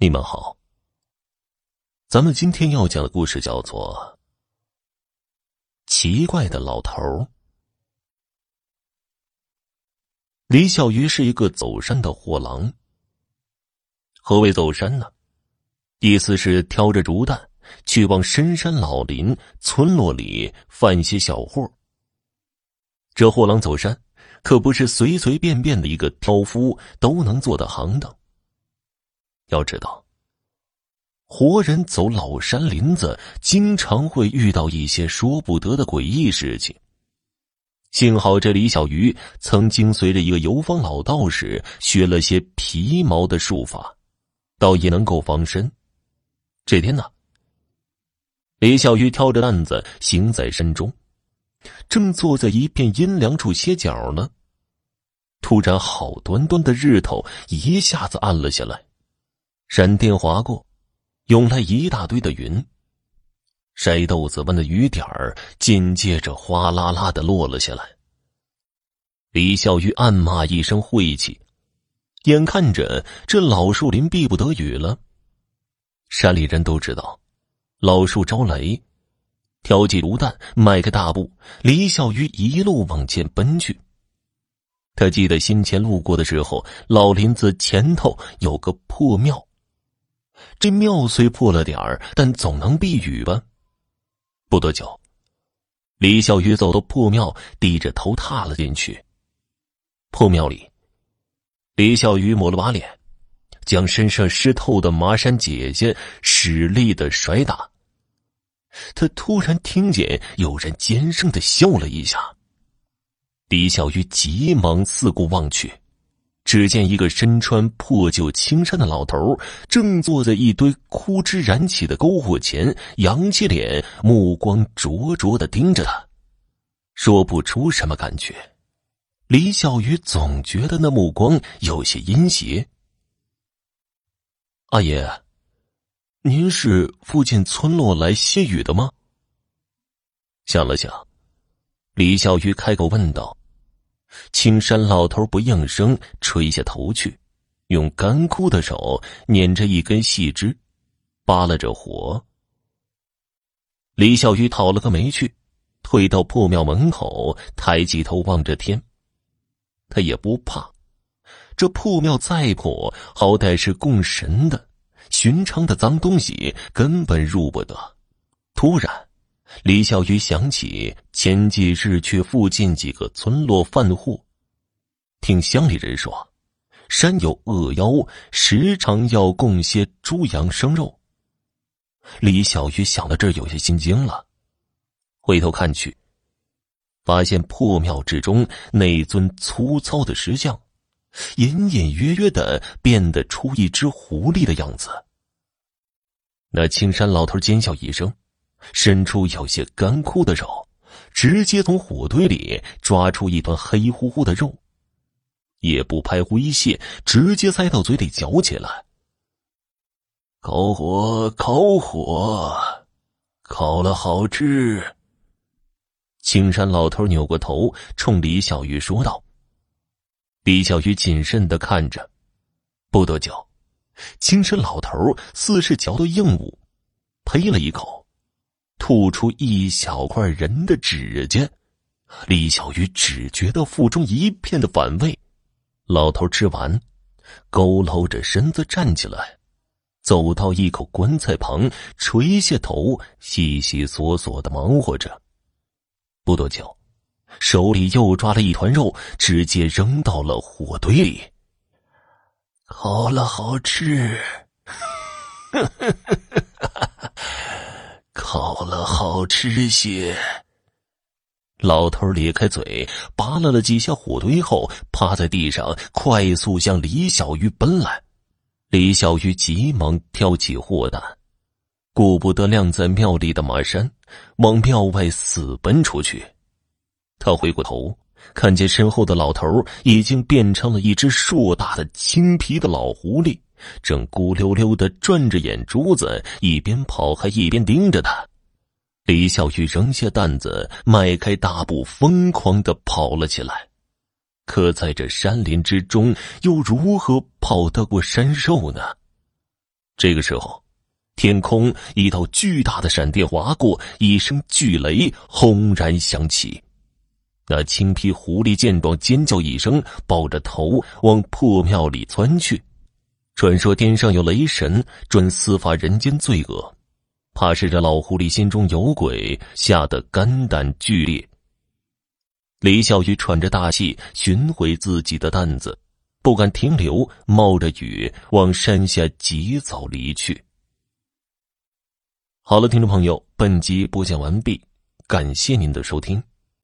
你们好，咱们今天要讲的故事叫做《奇怪的老头》。李小鱼是一个走山的货郎。何谓走山呢？意思是挑着竹担去往深山老林、村落里贩些小货。这货郎走山可不是随随便便的一个挑夫都能做的行当。要知道，活人走老山林子，经常会遇到一些说不得的诡异事情。幸好这李小鱼曾经随着一个游方老道士学了些皮毛的术法，倒也能够防身。这天呢，李小鱼挑着担子行在山中，正坐在一片阴凉处歇脚呢。突然，好端端的日头一下子暗了下来。闪电划过，涌来一大堆的云。筛豆子般的雨点儿紧接着哗啦啦的落了下来。李小鱼暗骂一声晦气，眼看着这老树林避不得雨了。山里人都知道，老树招雷。挑起竹担，迈开大步，李小鱼一路往前奔去。他记得先前路过的时候，老林子前头有个破庙。这庙虽破了点儿，但总能避雨吧？不多久，李小鱼走到破庙，低着头踏了进去。破庙里，李小鱼抹了把脸，将身上湿透的麻衫姐姐使力的甩打。他突然听见有人尖声的笑了一下。李小鱼急忙四顾望去。只见一个身穿破旧青衫的老头，正坐在一堆枯枝燃起的篝火前，扬起脸，目光灼灼的盯着他，说不出什么感觉。李小鱼总觉得那目光有些阴邪。阿爷，您是附近村落来歇雨的吗？想了想，李小鱼开口问道。青山老头不应声，垂下头去，用干枯的手捻着一根细枝，扒拉着火。李小鱼讨了个没趣，退到破庙门口，抬起头望着天。他也不怕，这破庙再破，好歹是供神的，寻常的脏东西根本入不得。突然。李小鱼想起前几日去附近几个村落贩货，听乡里人说，山有恶妖，时常要供些猪羊生肉。李小鱼想到这儿，有些心惊了，回头看去，发现破庙之中那尊粗糙的石像，隐隐约约的变得出一只狐狸的样子。那青山老头尖笑一声。伸出有些干枯的手，直接从火堆里抓出一团黑乎乎的肉，也不拍灰屑，直接塞到嘴里嚼起来。烤火，烤火，烤了好吃。青山老头扭过头，冲李小鱼说道：“李小鱼谨慎的看着，不多久，青山老头似是嚼到硬物，呸了一口。”吐出一小块人的指甲，李小鱼只觉得腹中一片的反胃。老头吃完，佝偻着身子站起来，走到一口棺材旁，垂下头，悉悉索索的忙活着。不多久，手里又抓了一团肉，直接扔到了火堆里。好了，好吃。好吃些。老头咧开嘴，扒拉了几下火堆后，趴在地上，快速向李小鱼奔来。李小鱼急忙挑起货担，顾不得晾在庙里的马山，往庙外死奔出去。他回过头，看见身后的老头已经变成了一只硕大的青皮的老狐狸。正孤溜溜的转着眼珠子，一边跑还一边盯着他。李小鱼扔下担子，迈开大步，疯狂的跑了起来。可在这山林之中，又如何跑得过山兽呢？这个时候，天空一道巨大的闪电划过，一声巨雷轰然响起。那青皮狐狸见状，尖叫一声，抱着头往破庙里钻去。传说天上有雷神，专司法人间罪恶，怕是这老狐狸心中有鬼，吓得肝胆俱裂。李小鱼喘着大气，寻回自己的担子。不敢停留，冒着雨往山下急走离去。好了，听众朋友，本集播讲完毕，感谢您的收听。